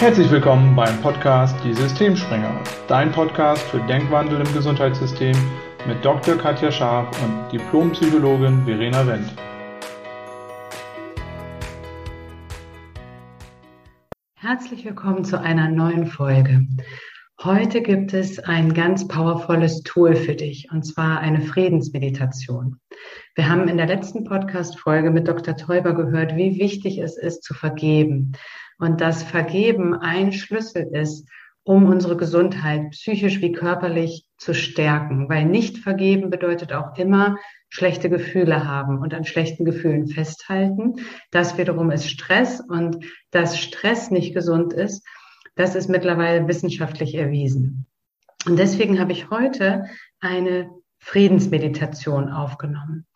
Herzlich willkommen beim Podcast Die Systemspringer, dein Podcast für Denkwandel im Gesundheitssystem mit Dr. Katja Scharf und Diplompsychologin Verena Wendt. Herzlich willkommen zu einer neuen Folge. Heute gibt es ein ganz powervolles Tool für dich, und zwar eine Friedensmeditation. Wir haben in der letzten Podcast-Folge mit Dr. Teuber gehört, wie wichtig es ist, zu vergeben. Und dass Vergeben ein Schlüssel ist, um unsere Gesundheit psychisch wie körperlich zu stärken. Weil nicht vergeben bedeutet auch immer schlechte Gefühle haben und an schlechten Gefühlen festhalten. Das wiederum ist Stress und dass Stress nicht gesund ist, das ist mittlerweile wissenschaftlich erwiesen. Und deswegen habe ich heute eine Friedensmeditation aufgenommen.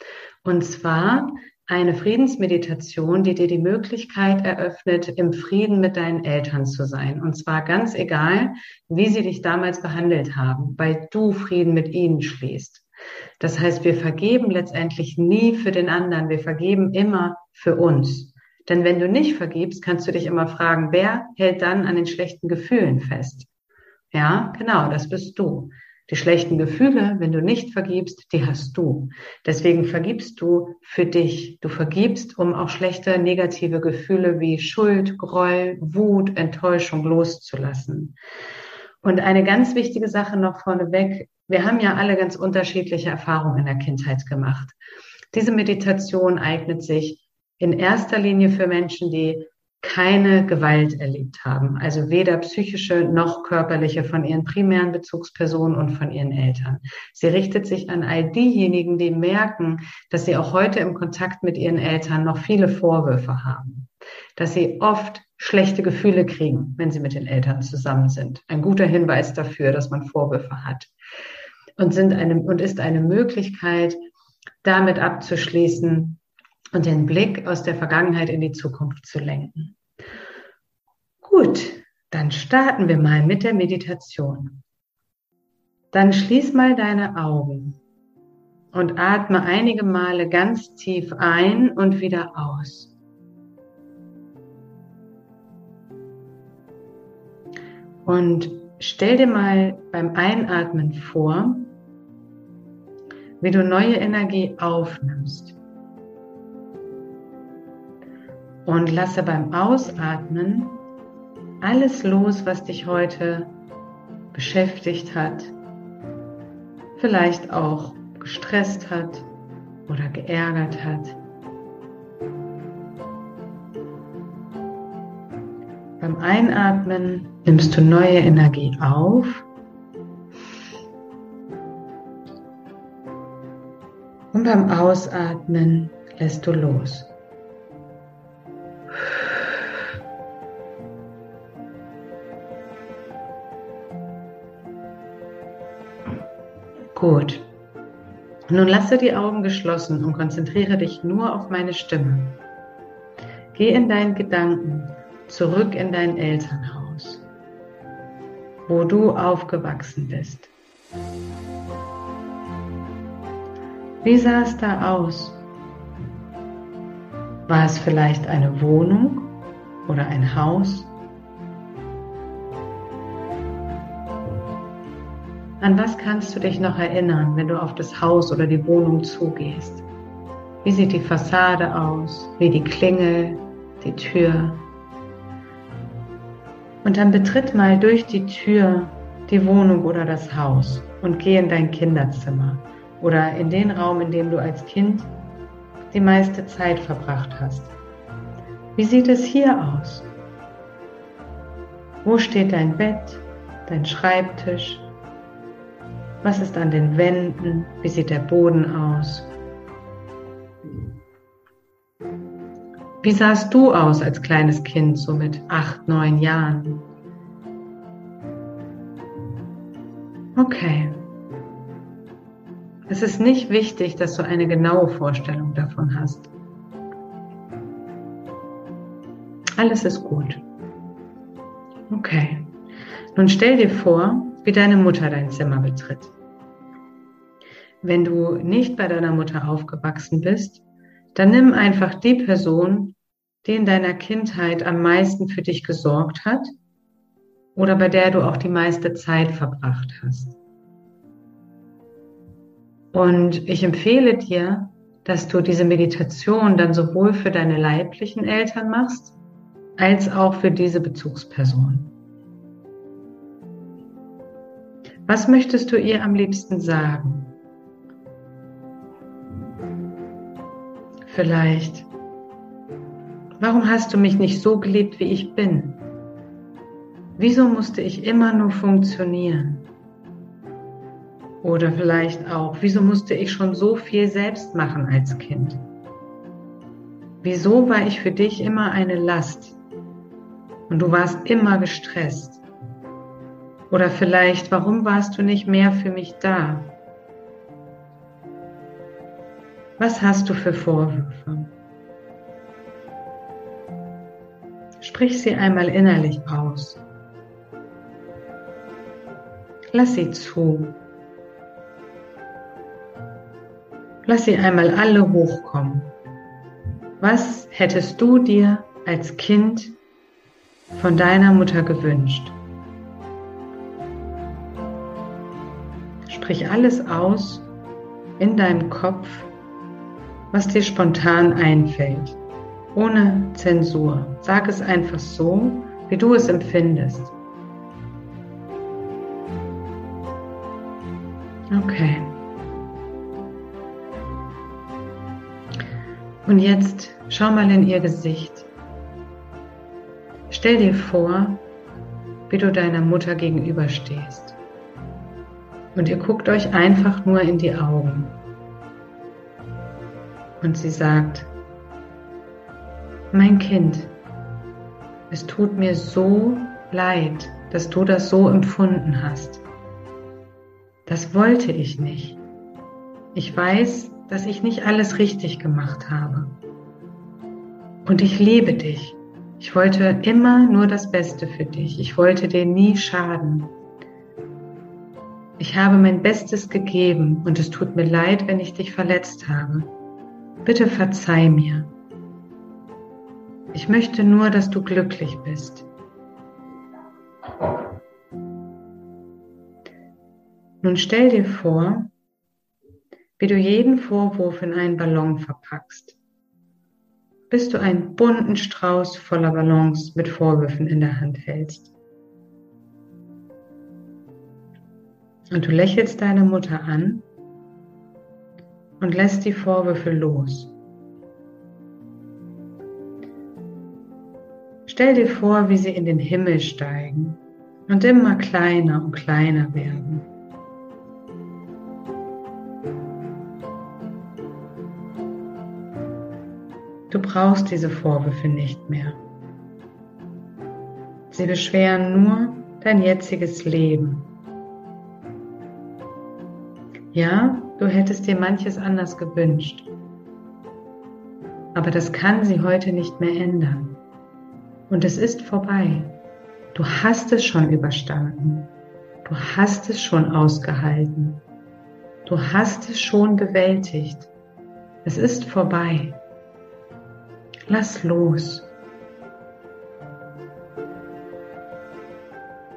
Und zwar eine Friedensmeditation, die dir die Möglichkeit eröffnet, im Frieden mit deinen Eltern zu sein. Und zwar ganz egal, wie sie dich damals behandelt haben, weil du Frieden mit ihnen schließt. Das heißt, wir vergeben letztendlich nie für den anderen, wir vergeben immer für uns. Denn wenn du nicht vergibst, kannst du dich immer fragen, wer hält dann an den schlechten Gefühlen fest? Ja, genau, das bist du. Die schlechten Gefühle, wenn du nicht vergibst, die hast du. Deswegen vergibst du für dich. Du vergibst, um auch schlechte negative Gefühle wie Schuld, Groll, Wut, Enttäuschung loszulassen. Und eine ganz wichtige Sache noch vorneweg. Wir haben ja alle ganz unterschiedliche Erfahrungen in der Kindheit gemacht. Diese Meditation eignet sich in erster Linie für Menschen, die keine Gewalt erlebt haben, also weder psychische noch körperliche von ihren primären Bezugspersonen und von ihren Eltern. Sie richtet sich an all diejenigen, die merken, dass sie auch heute im Kontakt mit ihren Eltern noch viele Vorwürfe haben, dass sie oft schlechte Gefühle kriegen, wenn sie mit den Eltern zusammen sind. Ein guter Hinweis dafür, dass man Vorwürfe hat. Und, sind eine, und ist eine Möglichkeit, damit abzuschließen, und den Blick aus der Vergangenheit in die Zukunft zu lenken. Gut, dann starten wir mal mit der Meditation. Dann schließ mal deine Augen und atme einige Male ganz tief ein und wieder aus. Und stell dir mal beim Einatmen vor, wie du neue Energie aufnimmst und lasse beim Ausatmen alles los, was dich heute beschäftigt hat, vielleicht auch gestresst hat oder geärgert hat. Beim Einatmen nimmst du neue Energie auf und beim Ausatmen lässt du los. Gut. Nun lasse die Augen geschlossen und konzentriere dich nur auf meine Stimme. Geh in deinen Gedanken zurück in dein Elternhaus, wo du aufgewachsen bist. Wie sah es da aus? War es vielleicht eine Wohnung oder ein Haus? An was kannst du dich noch erinnern, wenn du auf das Haus oder die Wohnung zugehst? Wie sieht die Fassade aus? Wie die Klingel, die Tür? Und dann betritt mal durch die Tür die Wohnung oder das Haus und geh in dein Kinderzimmer oder in den Raum, in dem du als Kind die meiste Zeit verbracht hast. Wie sieht es hier aus? Wo steht dein Bett, dein Schreibtisch, was ist an den Wänden? Wie sieht der Boden aus? Wie sahst du aus als kleines Kind, so mit acht, neun Jahren? Okay. Es ist nicht wichtig, dass du eine genaue Vorstellung davon hast. Alles ist gut. Okay. Nun stell dir vor, wie deine Mutter dein Zimmer betritt. Wenn du nicht bei deiner Mutter aufgewachsen bist, dann nimm einfach die Person, die in deiner Kindheit am meisten für dich gesorgt hat oder bei der du auch die meiste Zeit verbracht hast. Und ich empfehle dir, dass du diese Meditation dann sowohl für deine leiblichen Eltern machst, als auch für diese Bezugsperson. Was möchtest du ihr am liebsten sagen? Vielleicht, warum hast du mich nicht so geliebt, wie ich bin? Wieso musste ich immer nur funktionieren? Oder vielleicht auch, wieso musste ich schon so viel selbst machen als Kind? Wieso war ich für dich immer eine Last? Und du warst immer gestresst? Oder vielleicht, warum warst du nicht mehr für mich da? Was hast du für Vorwürfe? Sprich sie einmal innerlich aus. Lass sie zu. Lass sie einmal alle hochkommen. Was hättest du dir als Kind von deiner Mutter gewünscht? Sprich alles aus in deinem Kopf, was dir spontan einfällt, ohne Zensur. Sag es einfach so, wie du es empfindest. Okay. Und jetzt schau mal in ihr Gesicht. Stell dir vor, wie du deiner Mutter gegenüberstehst. Und ihr guckt euch einfach nur in die Augen. Und sie sagt, mein Kind, es tut mir so leid, dass du das so empfunden hast. Das wollte ich nicht. Ich weiß, dass ich nicht alles richtig gemacht habe. Und ich liebe dich. Ich wollte immer nur das Beste für dich. Ich wollte dir nie schaden. Ich habe mein Bestes gegeben und es tut mir leid, wenn ich dich verletzt habe. Bitte verzeih mir. Ich möchte nur, dass du glücklich bist. Nun stell dir vor, wie du jeden Vorwurf in einen Ballon verpackst, bis du einen bunten Strauß voller Ballons mit Vorwürfen in der Hand hältst. Und du lächelst deine Mutter an und lässt die Vorwürfe los. Stell dir vor, wie sie in den Himmel steigen und immer kleiner und kleiner werden. Du brauchst diese Vorwürfe nicht mehr. Sie beschweren nur dein jetziges Leben. Ja, du hättest dir manches anders gewünscht. Aber das kann sie heute nicht mehr ändern. Und es ist vorbei. Du hast es schon überstanden. Du hast es schon ausgehalten. Du hast es schon bewältigt. Es ist vorbei. Lass los.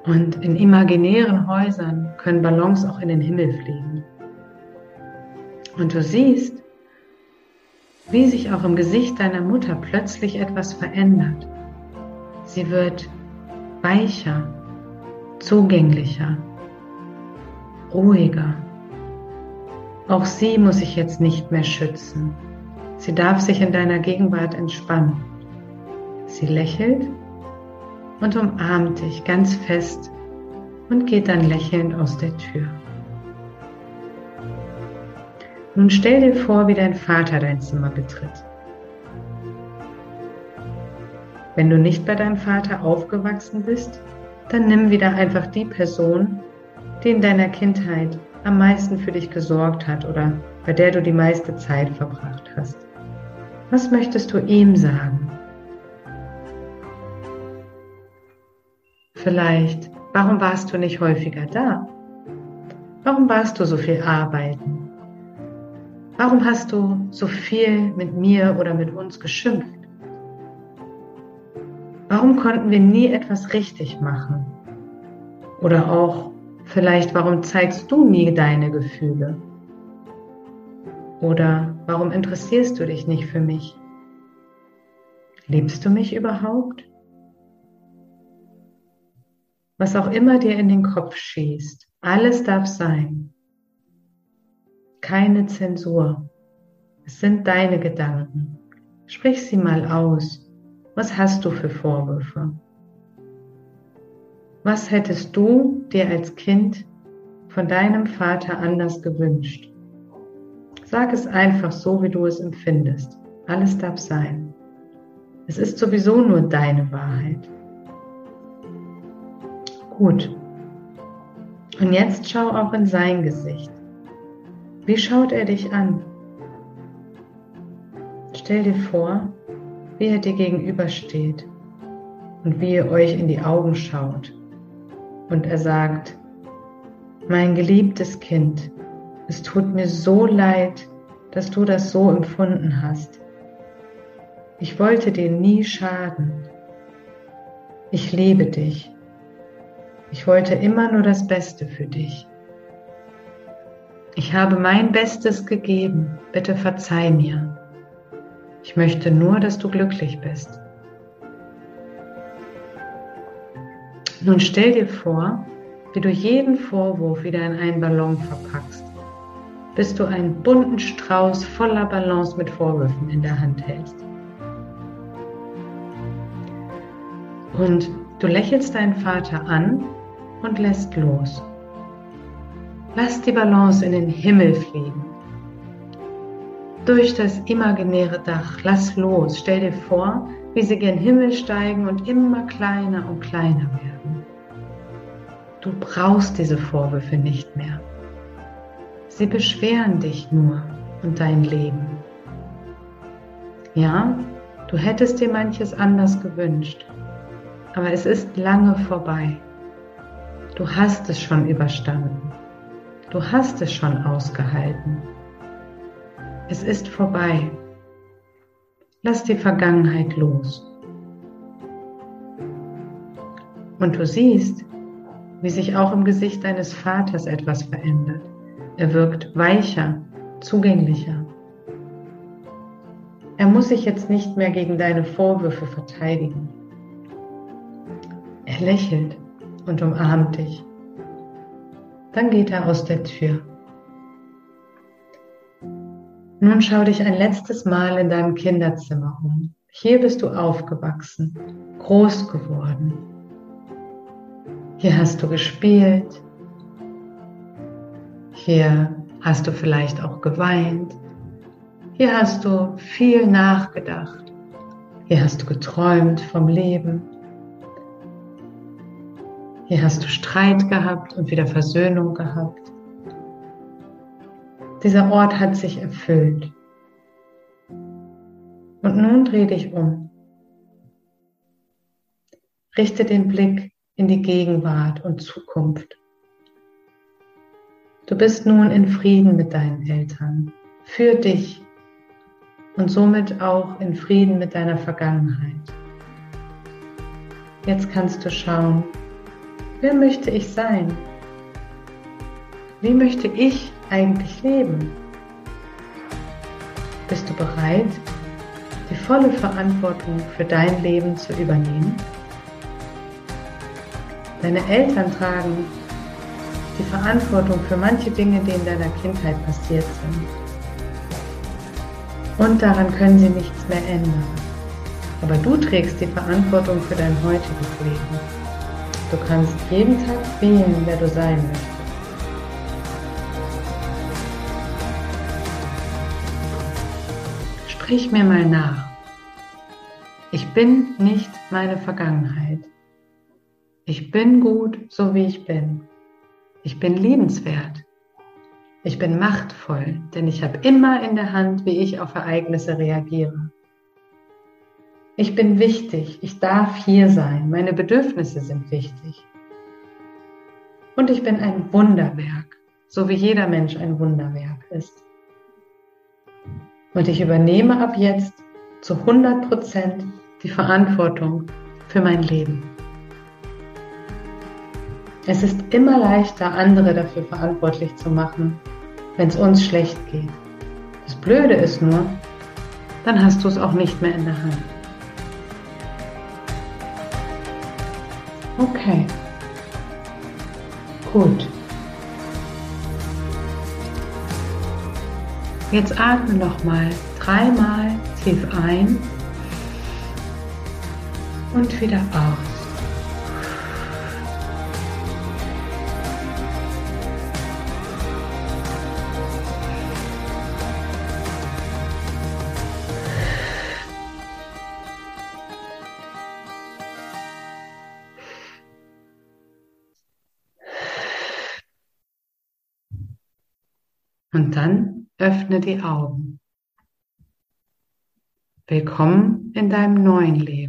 Und in imaginären Häusern können Ballons auch in den Himmel fliegen. Und du siehst, wie sich auch im Gesicht deiner Mutter plötzlich etwas verändert. Sie wird weicher, zugänglicher, ruhiger. Auch sie muss sich jetzt nicht mehr schützen. Sie darf sich in deiner Gegenwart entspannen. Sie lächelt und umarmt dich ganz fest und geht dann lächelnd aus der Tür. Nun stell dir vor, wie dein Vater dein Zimmer betritt. Wenn du nicht bei deinem Vater aufgewachsen bist, dann nimm wieder einfach die Person, die in deiner Kindheit am meisten für dich gesorgt hat oder bei der du die meiste Zeit verbracht hast. Was möchtest du ihm sagen? Vielleicht, warum warst du nicht häufiger da? Warum warst du so viel arbeiten? Warum hast du so viel mit mir oder mit uns geschimpft? Warum konnten wir nie etwas richtig machen? Oder auch vielleicht, warum zeigst du nie deine Gefühle? Oder warum interessierst du dich nicht für mich? Liebst du mich überhaupt? Was auch immer dir in den Kopf schießt, alles darf sein. Keine Zensur. Es sind deine Gedanken. Sprich sie mal aus. Was hast du für Vorwürfe? Was hättest du dir als Kind von deinem Vater anders gewünscht? Sag es einfach so, wie du es empfindest. Alles darf sein. Es ist sowieso nur deine Wahrheit. Gut. Und jetzt schau auch in sein Gesicht. Wie schaut er dich an? Stell dir vor, wie er dir gegenübersteht und wie ihr euch in die Augen schaut. Und er sagt, mein geliebtes Kind, es tut mir so leid, dass du das so empfunden hast. Ich wollte dir nie schaden. Ich liebe dich. Ich wollte immer nur das Beste für dich. Ich habe mein Bestes gegeben. Bitte verzeih mir. Ich möchte nur, dass du glücklich bist. Nun stell dir vor, wie du jeden Vorwurf wieder in einen Ballon verpackst, bis du einen bunten Strauß voller Ballons mit Vorwürfen in der Hand hältst. Und du lächelst deinen Vater an und lässt los. Lass die Ballons in den Himmel fliegen. Durch das imaginäre Dach, lass los, stell dir vor, wie sie gen Himmel steigen und immer kleiner und kleiner werden. Du brauchst diese Vorwürfe nicht mehr. Sie beschweren dich nur und dein Leben. Ja, du hättest dir manches anders gewünscht, aber es ist lange vorbei. Du hast es schon überstanden. Du hast es schon ausgehalten. Es ist vorbei. Lass die Vergangenheit los. Und du siehst, wie sich auch im Gesicht deines Vaters etwas verändert. Er wirkt weicher, zugänglicher. Er muss sich jetzt nicht mehr gegen deine Vorwürfe verteidigen. Er lächelt und umarmt dich. Dann geht er aus der Tür. Nun schau dich ein letztes Mal in deinem Kinderzimmer um. Hier bist du aufgewachsen, groß geworden. Hier hast du gespielt. Hier hast du vielleicht auch geweint. Hier hast du viel nachgedacht. Hier hast du geträumt vom Leben. Hier hast du Streit gehabt und wieder Versöhnung gehabt. Dieser Ort hat sich erfüllt. Und nun dreh dich um. Richte den Blick in die Gegenwart und Zukunft. Du bist nun in Frieden mit deinen Eltern, für dich und somit auch in Frieden mit deiner Vergangenheit. Jetzt kannst du schauen, Wer möchte ich sein? Wie möchte ich eigentlich leben? Bist du bereit, die volle Verantwortung für dein Leben zu übernehmen? Deine Eltern tragen die Verantwortung für manche Dinge, die in deiner Kindheit passiert sind. Und daran können sie nichts mehr ändern. Aber du trägst die Verantwortung für dein heutiges Leben. Du kannst jeden Tag wählen, wer du sein möchtest. Sprich mir mal nach. Ich bin nicht meine Vergangenheit. Ich bin gut, so wie ich bin. Ich bin liebenswert. Ich bin machtvoll, denn ich habe immer in der Hand, wie ich auf Ereignisse reagiere. Ich bin wichtig, ich darf hier sein, meine Bedürfnisse sind wichtig. Und ich bin ein Wunderwerk, so wie jeder Mensch ein Wunderwerk ist. Und ich übernehme ab jetzt zu 100 Prozent die Verantwortung für mein Leben. Es ist immer leichter, andere dafür verantwortlich zu machen, wenn es uns schlecht geht. Das Blöde ist nur, dann hast du es auch nicht mehr in der Hand. Okay. Gut. Jetzt atme noch mal dreimal tief ein und wieder aus. Und dann öffne die Augen. Willkommen in deinem neuen Leben.